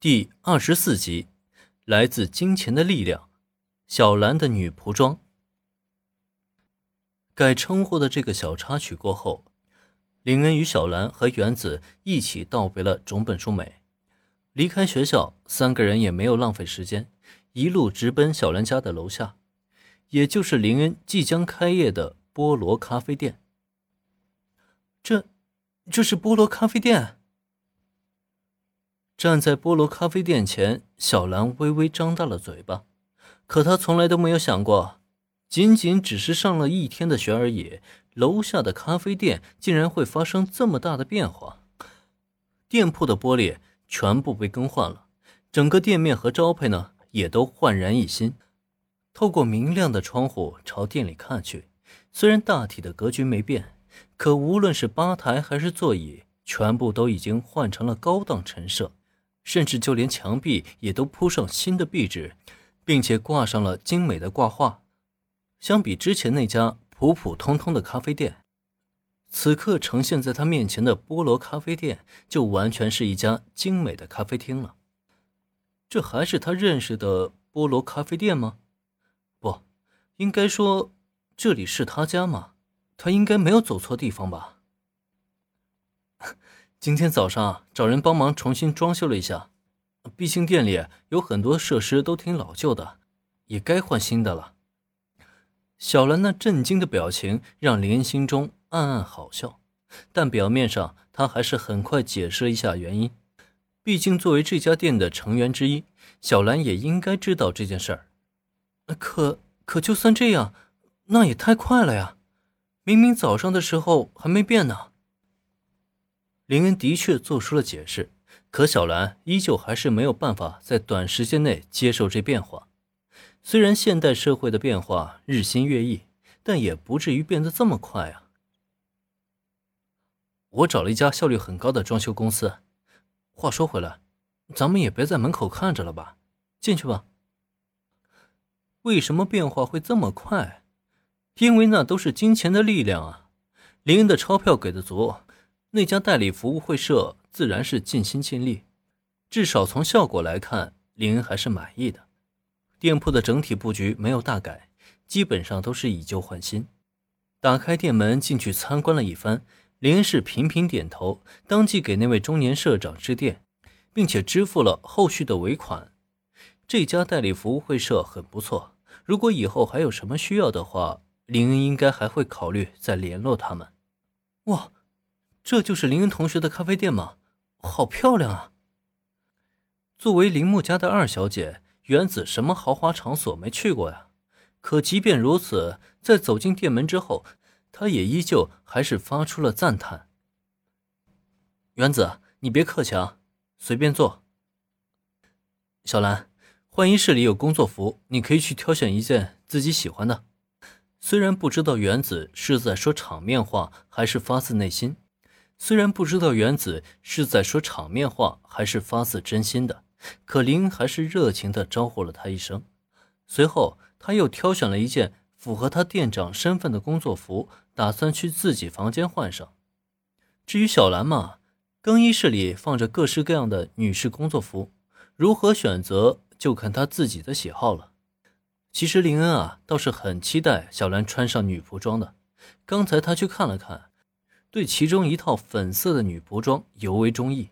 第二十四集，来自金钱的力量。小兰的女仆装。改称呼的这个小插曲过后，林恩与小兰和原子一起道别了种本淑美。离开学校，三个人也没有浪费时间，一路直奔小兰家的楼下，也就是林恩即将开业的菠萝咖啡店。这，这是菠萝咖啡店。站在菠萝咖啡店前，小兰微微张大了嘴巴，可她从来都没有想过，仅仅只是上了一天的学而已，楼下的咖啡店竟然会发生这么大的变化。店铺的玻璃全部被更换了，整个店面和招牌呢也都焕然一新。透过明亮的窗户朝店里看去，虽然大体的格局没变，可无论是吧台还是座椅，全部都已经换成了高档陈设。甚至就连墙壁也都铺上新的壁纸，并且挂上了精美的挂画。相比之前那家普普通通的咖啡店，此刻呈现在他面前的菠萝咖啡店就完全是一家精美的咖啡厅了。这还是他认识的菠萝咖啡店吗？不，应该说这里是他家吗？他应该没有走错地方吧。今天早上找人帮忙重新装修了一下，毕竟店里有很多设施都挺老旧的，也该换新的了。小兰那震惊的表情让林心中暗暗好笑，但表面上他还是很快解释了一下原因。毕竟作为这家店的成员之一，小兰也应该知道这件事儿。可可就算这样，那也太快了呀！明明早上的时候还没变呢。林恩的确做出了解释，可小兰依旧还是没有办法在短时间内接受这变化。虽然现代社会的变化日新月异，但也不至于变得这么快啊！我找了一家效率很高的装修公司。话说回来，咱们也别在门口看着了吧，进去吧。为什么变化会这么快？因为那都是金钱的力量啊！林恩的钞票给的足。那家代理服务会社自然是尽心尽力，至少从效果来看，林恩还是满意的。店铺的整体布局没有大改，基本上都是以旧换新。打开店门进去参观了一番，林恩是频频点头，当即给那位中年社长致电，并且支付了后续的尾款。这家代理服务会社很不错，如果以后还有什么需要的话，林恩应该还会考虑再联络他们。哇！这就是林恩同学的咖啡店吗？好漂亮啊！作为铃木家的二小姐，原子什么豪华场所没去过呀？可即便如此，在走进店门之后，她也依旧还是发出了赞叹。原子，你别客气啊，随便坐。小兰，换衣室里有工作服，你可以去挑选一件自己喜欢的。虽然不知道原子是在说场面话，还是发自内心。虽然不知道原子是在说场面话还是发自真心的，可林还是热情地招呼了他一声。随后，他又挑选了一件符合他店长身份的工作服，打算去自己房间换上。至于小兰嘛，更衣室里放着各式各样的女士工作服，如何选择就看他自己的喜好了。其实林恩啊，倒是很期待小兰穿上女仆装的。刚才他去看了看。对其中一套粉色的女仆装尤为中意，